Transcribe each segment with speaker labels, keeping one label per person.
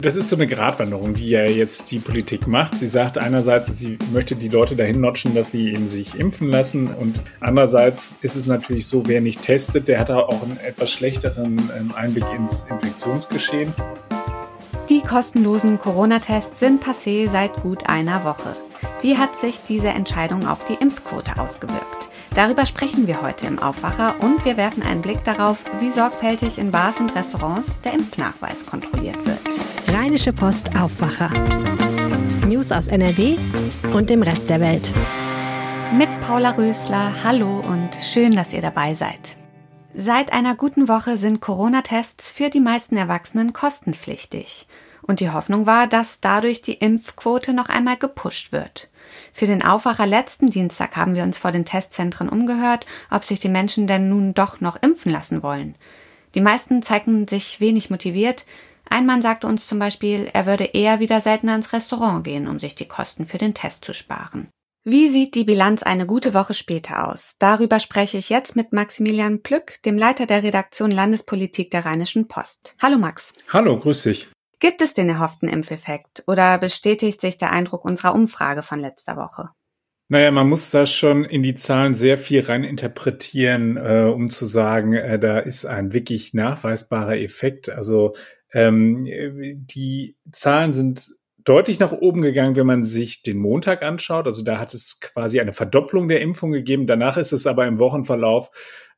Speaker 1: Das ist so eine Gratwanderung, die ja jetzt die Politik macht. Sie sagt einerseits, sie möchte die Leute dahin notchen, dass sie eben sich impfen lassen und andererseits ist es natürlich so, wer nicht testet, der hat auch einen etwas schlechteren ähm, Einblick ins Infektionsgeschehen.
Speaker 2: Die kostenlosen Corona-Tests sind passé seit gut einer Woche. Wie hat sich diese Entscheidung auf die Impfquote ausgewirkt? Darüber sprechen wir heute im Aufwacher und wir werfen einen Blick darauf, wie sorgfältig in Bars und Restaurants der Impfnachweis kontrolliert wird.
Speaker 3: Rheinische Post Aufwacher. News aus NRW und dem Rest der Welt.
Speaker 2: Mit Paula Rösler, hallo und schön, dass ihr dabei seid. Seit einer guten Woche sind Corona-Tests für die meisten Erwachsenen kostenpflichtig. Und die Hoffnung war, dass dadurch die Impfquote noch einmal gepusht wird. Für den Aufwacher letzten Dienstag haben wir uns vor den Testzentren umgehört, ob sich die Menschen denn nun doch noch impfen lassen wollen. Die meisten zeigten sich wenig motiviert. Ein Mann sagte uns zum Beispiel, er würde eher wieder seltener ins Restaurant gehen, um sich die Kosten für den Test zu sparen. Wie sieht die Bilanz eine gute Woche später aus? Darüber spreche ich jetzt mit Maximilian Plück, dem Leiter der Redaktion Landespolitik der Rheinischen Post. Hallo Max.
Speaker 1: Hallo, grüß dich.
Speaker 2: Gibt es den erhofften Impfeffekt oder bestätigt sich der Eindruck unserer Umfrage von letzter Woche?
Speaker 1: Naja, man muss da schon in die Zahlen sehr viel rein interpretieren, äh, um zu sagen, äh, da ist ein wirklich nachweisbarer Effekt. Also ähm, die Zahlen sind deutlich nach oben gegangen, wenn man sich den Montag anschaut. Also da hat es quasi eine Verdopplung der Impfung gegeben. Danach ist es aber im Wochenverlauf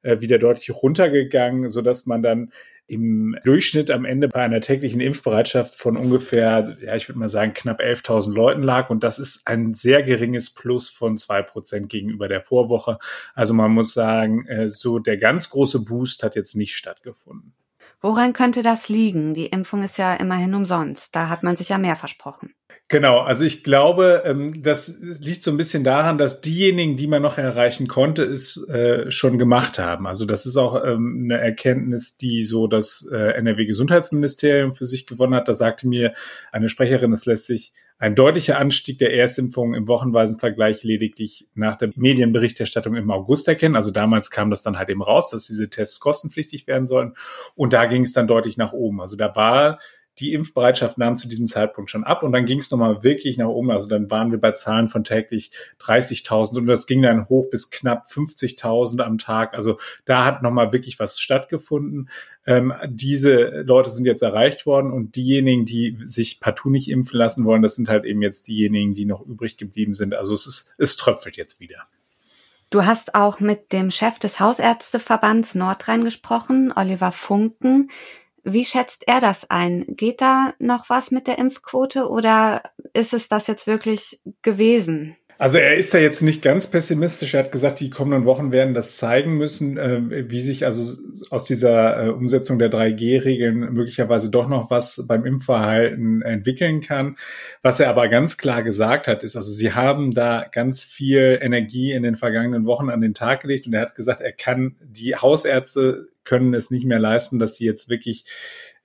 Speaker 1: äh, wieder deutlich runtergegangen, so dass man dann im Durchschnitt am Ende bei einer täglichen Impfbereitschaft von ungefähr, ja, ich würde mal sagen, knapp 11.000 Leuten lag. Und das ist ein sehr geringes Plus von zwei Prozent gegenüber der Vorwoche. Also man muss sagen, äh, so der ganz große Boost hat jetzt nicht stattgefunden.
Speaker 2: Woran könnte das liegen? Die Impfung ist ja immerhin umsonst. Da hat man sich ja mehr versprochen.
Speaker 1: Genau, also ich glaube, ähm, das liegt so ein bisschen daran, dass diejenigen, die man noch erreichen konnte, es äh, schon gemacht haben. Also das ist auch ähm, eine Erkenntnis, die so das äh, NRW-Gesundheitsministerium für sich gewonnen hat. Da sagte mir eine Sprecherin, es lässt sich ein deutlicher Anstieg der Erstimpfungen im wochenweisen Vergleich lediglich nach der Medienberichterstattung im August erkennen. Also damals kam das dann halt eben raus, dass diese Tests kostenpflichtig werden sollen. Und da ging es dann deutlich nach oben. Also da war die Impfbereitschaft nahm zu diesem Zeitpunkt schon ab und dann ging es nochmal wirklich nach oben. Also dann waren wir bei Zahlen von täglich 30.000 und das ging dann hoch bis knapp 50.000 am Tag. Also da hat nochmal wirklich was stattgefunden. Ähm, diese Leute sind jetzt erreicht worden und diejenigen, die sich partout nicht impfen lassen wollen, das sind halt eben jetzt diejenigen, die noch übrig geblieben sind. Also es ist, es tröpfelt jetzt wieder.
Speaker 2: Du hast auch mit dem Chef des Hausärzteverbands Nordrhein gesprochen, Oliver Funken. Wie schätzt er das ein? Geht da noch was mit der Impfquote oder ist es das jetzt wirklich gewesen?
Speaker 1: Also er ist da jetzt nicht ganz pessimistisch. Er hat gesagt, die kommenden Wochen werden das zeigen müssen, äh, wie sich also aus dieser äh, Umsetzung der 3G-Regeln möglicherweise doch noch was beim Impfverhalten entwickeln kann. Was er aber ganz klar gesagt hat, ist, also sie haben da ganz viel Energie in den vergangenen Wochen an den Tag gelegt und er hat gesagt, er kann die Hausärzte können es nicht mehr leisten, dass sie jetzt wirklich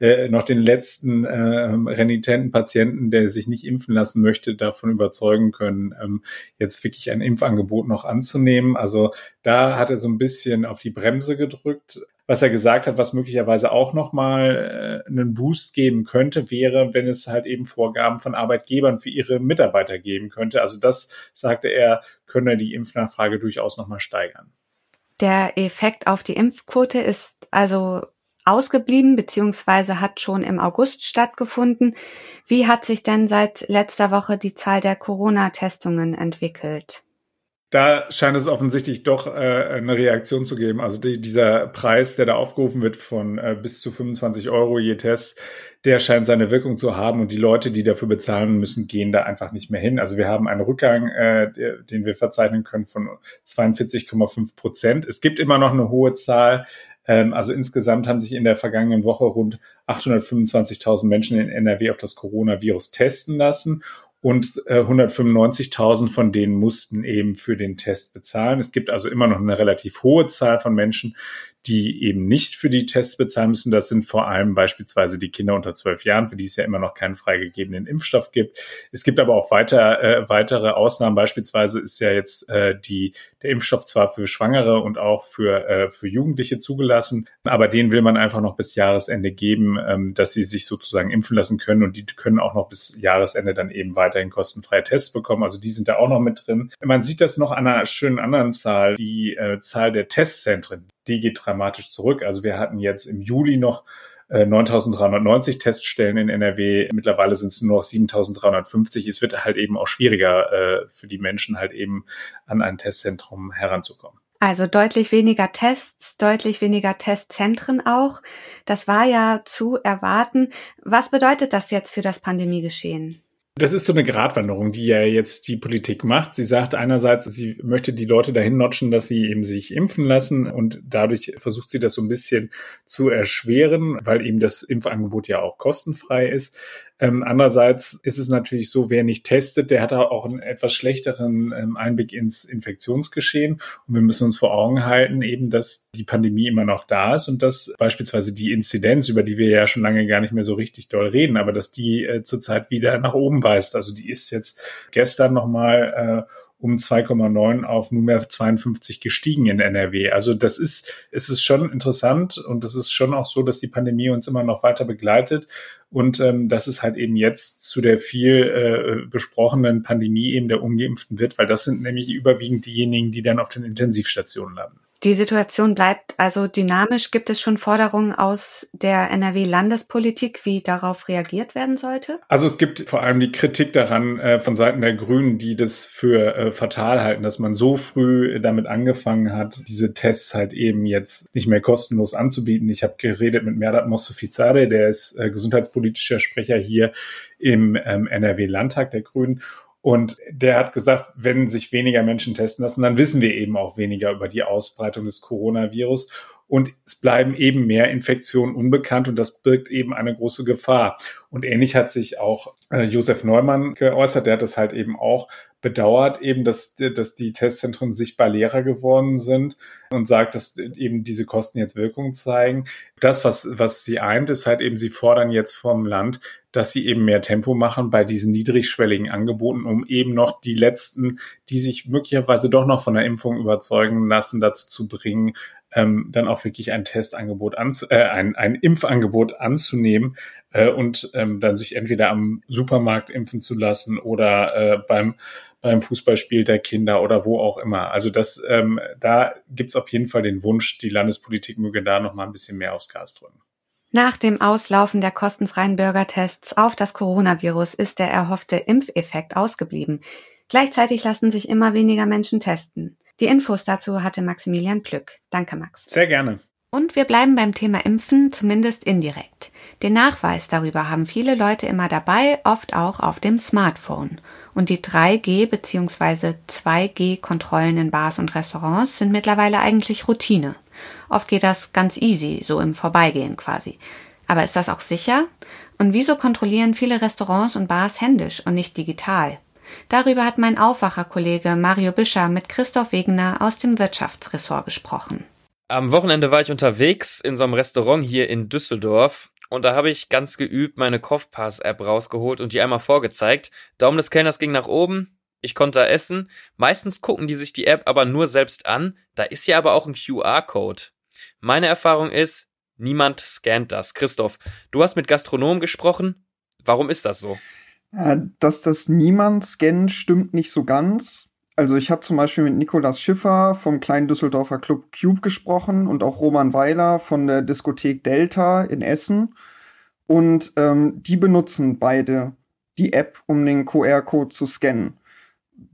Speaker 1: äh, noch den letzten äh, renitenten Patienten, der sich nicht impfen lassen möchte, davon überzeugen können, ähm, jetzt wirklich ein Impfangebot noch anzunehmen. Also da hat er so ein bisschen auf die Bremse gedrückt. Was er gesagt hat, was möglicherweise auch nochmal äh, einen Boost geben könnte, wäre, wenn es halt eben Vorgaben von Arbeitgebern für ihre Mitarbeiter geben könnte. Also das, sagte er, könne die Impfnachfrage durchaus nochmal steigern.
Speaker 2: Der Effekt auf die Impfquote ist also ausgeblieben beziehungsweise hat schon im August stattgefunden. Wie hat sich denn seit letzter Woche die Zahl der Corona-Testungen entwickelt?
Speaker 1: Da scheint es offensichtlich doch äh, eine Reaktion zu geben. Also die, dieser Preis, der da aufgerufen wird von äh, bis zu 25 Euro je Test, der scheint seine Wirkung zu haben und die Leute, die dafür bezahlen müssen, gehen da einfach nicht mehr hin. Also wir haben einen Rückgang, äh, den wir verzeichnen können von 42,5 Prozent. Es gibt immer noch eine hohe Zahl. Ähm, also insgesamt haben sich in der vergangenen Woche rund 825.000 Menschen in NRW auf das Coronavirus testen lassen. und äh, 195.000 von denen mussten eben für den Test bezahlen. Es gibt also immer noch eine relativ hohe Zahl von Menschen, die eben nicht für die Tests bezahlen müssen. Das sind vor allem beispielsweise die Kinder unter zwölf Jahren, für die es ja immer noch keinen freigegebenen Impfstoff gibt. Es gibt aber auch weiter, äh, weitere Ausnahmen. Beispielsweise ist ja jetzt äh, die, der Impfstoff zwar für Schwangere und auch für, äh, für Jugendliche zugelassen, aber den will man einfach noch bis Jahresende geben, ähm, dass sie sich sozusagen impfen lassen können und die können auch noch bis Jahresende dann eben weiterhin kostenfreie Tests bekommen. Also die sind da auch noch mit drin. Man sieht das noch an einer schönen anderen Zahl, die äh, Zahl der Testzentren die geht dramatisch zurück. Also wir hatten jetzt im Juli noch 9.390 äh, Teststellen in NRW. Mittlerweile sind es nur noch 7.350. Es wird halt eben auch schwieriger äh, für die Menschen halt eben an ein Testzentrum heranzukommen.
Speaker 2: Also deutlich weniger Tests, deutlich weniger Testzentren auch. Das war ja zu erwarten. Was bedeutet das jetzt für das Pandemiegeschehen?
Speaker 1: Das ist so eine Gratwanderung, die ja jetzt die Politik macht. Sie sagt einerseits, sie möchte die Leute dahin notchen, dass sie eben sich impfen lassen und dadurch versucht sie das so ein bisschen zu erschweren, weil eben das Impfangebot ja auch kostenfrei ist. Ähm, andererseits ist es natürlich so, wer nicht testet, der hat auch einen etwas schlechteren ähm, Einblick ins Infektionsgeschehen. Und wir müssen uns vor Augen halten, eben, dass die Pandemie immer noch da ist und dass beispielsweise die Inzidenz, über die wir ja schon lange gar nicht mehr so richtig doll reden, aber dass die äh, zurzeit wieder nach oben weist. Also die ist jetzt gestern nochmal äh, um 2,9 auf nunmehr 52 gestiegen in NRW. Also das ist, es ist schon interessant und es ist schon auch so, dass die Pandemie uns immer noch weiter begleitet und ähm, dass es halt eben jetzt zu der viel äh, besprochenen Pandemie eben der Ungeimpften wird, weil das sind nämlich überwiegend diejenigen, die dann auf den Intensivstationen landen.
Speaker 2: Die Situation bleibt also dynamisch. Gibt es schon Forderungen aus der NRW-Landespolitik, wie darauf reagiert werden sollte?
Speaker 1: Also es gibt vor allem die Kritik daran äh, von Seiten der Grünen, die das für äh, fatal halten, dass man so früh damit angefangen hat, diese Tests halt eben jetzt nicht mehr kostenlos anzubieten. Ich habe geredet mit Merdat Mostofizade, der ist äh, gesundheitspolitischer Sprecher hier im ähm, NRW-Landtag der Grünen. Und der hat gesagt, wenn sich weniger Menschen testen lassen, dann wissen wir eben auch weniger über die Ausbreitung des Coronavirus. Und es bleiben eben mehr Infektionen unbekannt und das birgt eben eine große Gefahr. Und ähnlich hat sich auch äh, Josef Neumann geäußert. Der hat das halt eben auch bedauert, eben, dass, dass die Testzentren sichtbar leerer geworden sind und sagt, dass eben diese Kosten jetzt Wirkung zeigen. Das, was, was sie eint, ist halt eben, sie fordern jetzt vom Land, dass sie eben mehr Tempo machen bei diesen niedrigschwelligen Angeboten, um eben noch die letzten, die sich möglicherweise doch noch von der Impfung überzeugen lassen, dazu zu bringen, ähm, dann auch wirklich ein Testangebot anzu äh, ein, ein Impfangebot anzunehmen äh, und ähm, dann sich entweder am Supermarkt impfen zu lassen oder äh, beim beim Fußballspiel der Kinder oder wo auch immer. Also das, ähm, da gibt's auf jeden Fall den Wunsch, die Landespolitik möge da noch mal ein bisschen mehr aufs Gas drücken.
Speaker 2: Nach dem Auslaufen der kostenfreien Bürgertests auf das Coronavirus ist der erhoffte Impfeffekt ausgeblieben. Gleichzeitig lassen sich immer weniger Menschen testen. Die Infos dazu hatte Maximilian Plück. Danke, Max.
Speaker 1: Sehr gerne.
Speaker 2: Und wir bleiben beim Thema Impfen, zumindest indirekt. Den Nachweis darüber haben viele Leute immer dabei, oft auch auf dem Smartphone. Und die 3G bzw. 2G-Kontrollen in Bars und Restaurants sind mittlerweile eigentlich Routine. Oft geht das ganz easy, so im Vorbeigehen quasi. Aber ist das auch sicher? Und wieso kontrollieren viele Restaurants und Bars händisch und nicht digital? Darüber hat mein Aufwacherkollege Mario Bischer mit Christoph Wegener aus dem Wirtschaftsressort gesprochen.
Speaker 4: Am Wochenende war ich unterwegs in so einem Restaurant hier in Düsseldorf und da habe ich ganz geübt meine Kopfpass-App rausgeholt und die einmal vorgezeigt. Daumen des Kellners ging nach oben, ich konnte essen. Meistens gucken die sich die App aber nur selbst an. Da ist ja aber auch ein QR-Code. Meine Erfahrung ist, niemand scannt das. Christoph, du hast mit Gastronomen gesprochen. Warum ist das so?
Speaker 5: Dass das niemand scannt, stimmt nicht so ganz. Also ich habe zum Beispiel mit Nikolas Schiffer vom kleinen Düsseldorfer Club Cube gesprochen und auch Roman Weiler von der Diskothek Delta in Essen. Und ähm, die benutzen beide die App, um den QR-Code zu scannen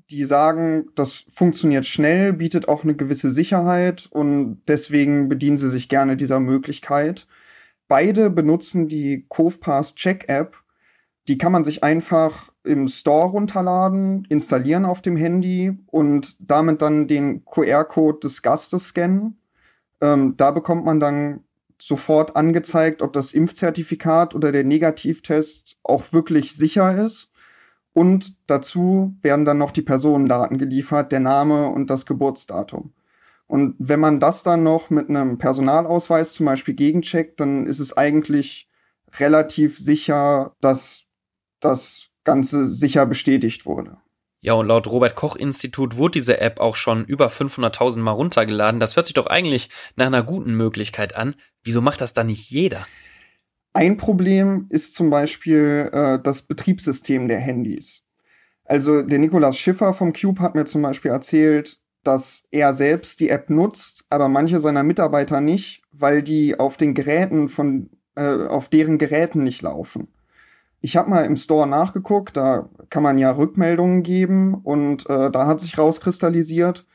Speaker 5: die sagen, das funktioniert schnell, bietet auch eine gewisse Sicherheit und deswegen bedienen sie sich gerne dieser Möglichkeit. Beide benutzen die CovePass Check App. Die kann man sich einfach im Store runterladen, installieren auf dem Handy und damit dann den QR-Code des Gastes scannen. Ähm, da bekommt man dann sofort angezeigt, ob das Impfzertifikat oder der Negativtest auch wirklich sicher ist. Und dazu werden dann noch die Personendaten geliefert, der Name und das Geburtsdatum. Und wenn man das dann noch mit einem Personalausweis zum Beispiel gegencheckt, dann ist es eigentlich relativ sicher, dass das Ganze sicher bestätigt wurde.
Speaker 4: Ja, und laut Robert Koch Institut wurde diese App auch schon über 500.000 Mal runtergeladen. Das hört sich doch eigentlich nach einer guten Möglichkeit an. Wieso macht das dann nicht jeder?
Speaker 5: Ein Problem ist zum Beispiel äh, das Betriebssystem der Handys. Also der Nikolaus Schiffer vom Cube hat mir zum Beispiel erzählt, dass er selbst die App nutzt, aber manche seiner Mitarbeiter nicht, weil die auf den Geräten von, äh, auf deren Geräten nicht laufen. Ich habe mal im Store nachgeguckt, da kann man ja Rückmeldungen geben und äh, da hat sich rauskristallisiert,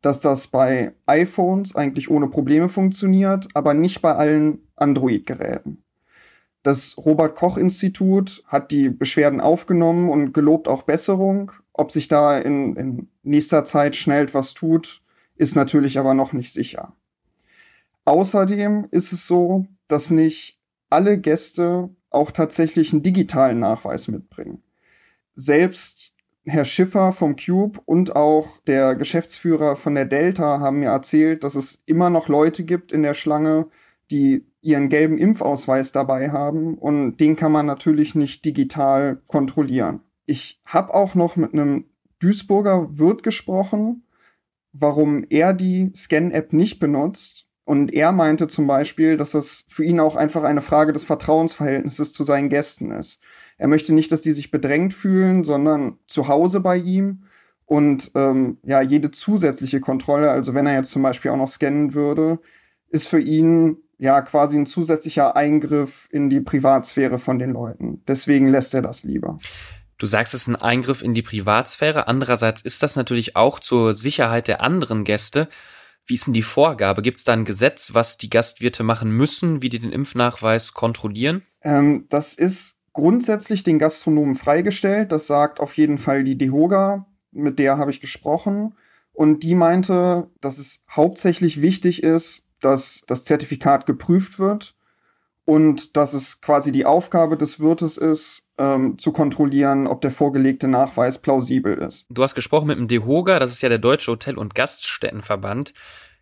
Speaker 5: dass das bei iPhones eigentlich ohne Probleme funktioniert, aber nicht bei allen Android-Geräten. Das Robert Koch Institut hat die Beschwerden aufgenommen und gelobt auch Besserung. Ob sich da in, in nächster Zeit schnell etwas tut, ist natürlich aber noch nicht sicher. Außerdem ist es so, dass nicht alle Gäste auch tatsächlich einen digitalen Nachweis mitbringen. Selbst Herr Schiffer vom Cube und auch der Geschäftsführer von der Delta haben mir erzählt, dass es immer noch Leute gibt in der Schlange, die ihren gelben Impfausweis dabei haben und den kann man natürlich nicht digital kontrollieren. Ich habe auch noch mit einem Duisburger Wirt gesprochen, warum er die Scan-App nicht benutzt und er meinte zum Beispiel, dass das für ihn auch einfach eine Frage des Vertrauensverhältnisses zu seinen Gästen ist. Er möchte nicht, dass die sich bedrängt fühlen, sondern zu Hause bei ihm. Und ähm, ja, jede zusätzliche Kontrolle, also wenn er jetzt zum Beispiel auch noch scannen würde, ist für ihn ja quasi ein zusätzlicher Eingriff in die Privatsphäre von den Leuten. Deswegen lässt er das lieber.
Speaker 4: Du sagst, es ist ein Eingriff in die Privatsphäre. Andererseits ist das natürlich auch zur Sicherheit der anderen Gäste. Wie ist denn die Vorgabe? Gibt es da ein Gesetz, was die Gastwirte machen müssen, wie die den Impfnachweis kontrollieren?
Speaker 5: Ähm, das ist grundsätzlich den Gastronomen freigestellt. Das sagt auf jeden Fall die DEHOGA, mit der habe ich gesprochen. Und die meinte, dass es hauptsächlich wichtig ist, dass das Zertifikat geprüft wird und dass es quasi die Aufgabe des Wirtes ist, ähm, zu kontrollieren, ob der vorgelegte Nachweis plausibel ist.
Speaker 4: Du hast gesprochen mit dem DEHOGA, das ist ja der Deutsche Hotel- und Gaststättenverband.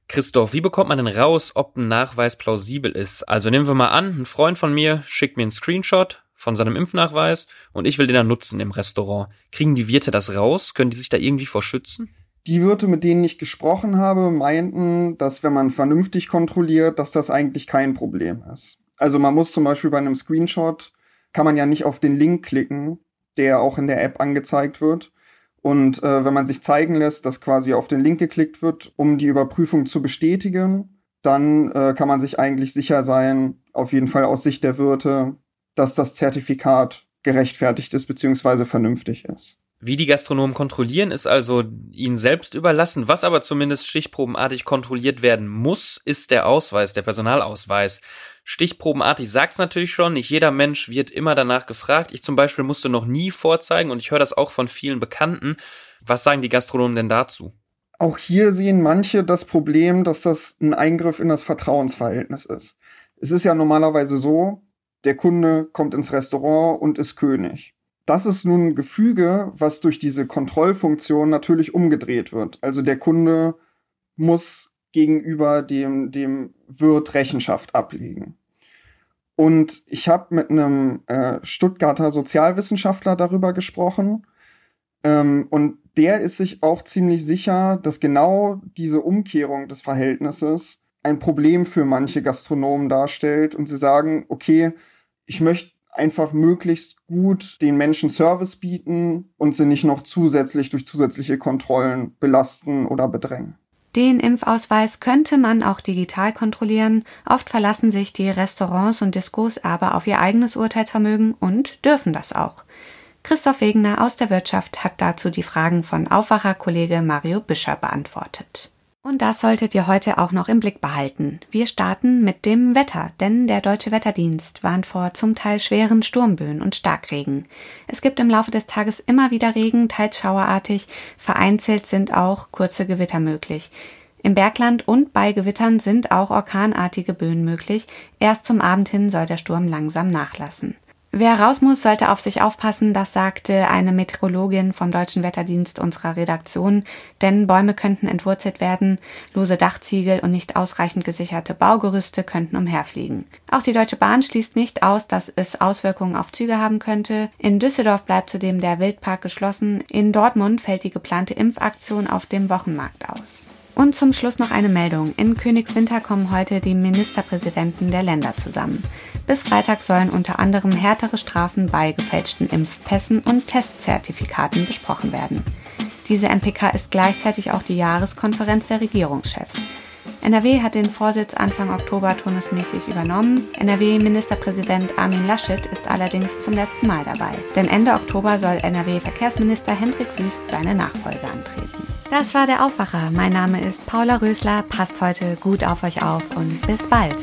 Speaker 4: Christoph, wie bekommt man denn raus, ob ein Nachweis plausibel ist? Also nehmen wir mal an, ein Freund von mir schickt mir einen Screenshot von seinem Impfnachweis und ich will den dann nutzen im Restaurant. Kriegen die Wirte das raus? Können die sich da irgendwie vor schützen?
Speaker 5: Die Wirte, mit denen ich gesprochen habe, meinten, dass wenn man vernünftig kontrolliert, dass das eigentlich kein Problem ist. Also man muss zum Beispiel bei einem Screenshot, kann man ja nicht auf den Link klicken, der auch in der App angezeigt wird. Und äh, wenn man sich zeigen lässt, dass quasi auf den Link geklickt wird, um die Überprüfung zu bestätigen, dann äh, kann man sich eigentlich sicher sein, auf jeden Fall aus Sicht der Wirte, dass das Zertifikat gerechtfertigt ist bzw. vernünftig ist.
Speaker 4: Wie die Gastronomen kontrollieren, ist also ihnen selbst überlassen. Was aber zumindest stichprobenartig kontrolliert werden muss, ist der Ausweis, der Personalausweis. Stichprobenartig sagt's natürlich schon, nicht jeder Mensch wird immer danach gefragt. Ich zum Beispiel musste noch nie vorzeigen und ich höre das auch von vielen Bekannten. Was sagen die Gastronomen denn dazu?
Speaker 5: Auch hier sehen manche das Problem, dass das ein Eingriff in das Vertrauensverhältnis ist. Es ist ja normalerweise so, der Kunde kommt ins Restaurant und ist König. Das ist nun ein Gefüge, was durch diese Kontrollfunktion natürlich umgedreht wird. Also der Kunde muss gegenüber dem, dem Wirt Rechenschaft ablegen. Und ich habe mit einem äh, Stuttgarter Sozialwissenschaftler darüber gesprochen. Ähm, und der ist sich auch ziemlich sicher, dass genau diese Umkehrung des Verhältnisses ein Problem für manche Gastronomen darstellt. Und sie sagen, okay, ich möchte einfach möglichst gut den Menschen Service bieten und sie nicht noch zusätzlich durch zusätzliche Kontrollen belasten oder bedrängen.
Speaker 2: Den Impfausweis könnte man auch digital kontrollieren. Oft verlassen sich die Restaurants und Diskos aber auf ihr eigenes Urteilsvermögen und dürfen das auch. Christoph Wegener aus der Wirtschaft hat dazu die Fragen von Aufwacherkollege Mario Bischer beantwortet. Und das solltet ihr heute auch noch im Blick behalten. Wir starten mit dem Wetter, denn der Deutsche Wetterdienst warnt vor zum Teil schweren Sturmböen und Starkregen. Es gibt im Laufe des Tages immer wieder Regen, teils schauerartig, vereinzelt sind auch kurze Gewitter möglich. Im Bergland und bei Gewittern sind auch orkanartige Böen möglich. Erst zum Abend hin soll der Sturm langsam nachlassen. Wer raus muss, sollte auf sich aufpassen, das sagte eine Meteorologin vom Deutschen Wetterdienst unserer Redaktion, denn Bäume könnten entwurzelt werden, lose Dachziegel und nicht ausreichend gesicherte Baugerüste könnten umherfliegen. Auch die Deutsche Bahn schließt nicht aus, dass es Auswirkungen auf Züge haben könnte. In Düsseldorf bleibt zudem der Wildpark geschlossen. In Dortmund fällt die geplante Impfaktion auf dem Wochenmarkt aus. Und zum Schluss noch eine Meldung. In Königswinter kommen heute die Ministerpräsidenten der Länder zusammen. Bis Freitag sollen unter anderem härtere Strafen bei gefälschten Impfpässen und Testzertifikaten besprochen werden. Diese NPK ist gleichzeitig auch die Jahreskonferenz der Regierungschefs. NRW hat den Vorsitz Anfang Oktober turnusmäßig übernommen. NRW-Ministerpräsident Armin Laschet ist allerdings zum letzten Mal dabei. Denn Ende Oktober soll NRW-Verkehrsminister Hendrik Wüst seine Nachfolge antreten. Das war der Aufwacher. Mein Name ist Paula Rösler. Passt heute gut auf euch auf und bis bald.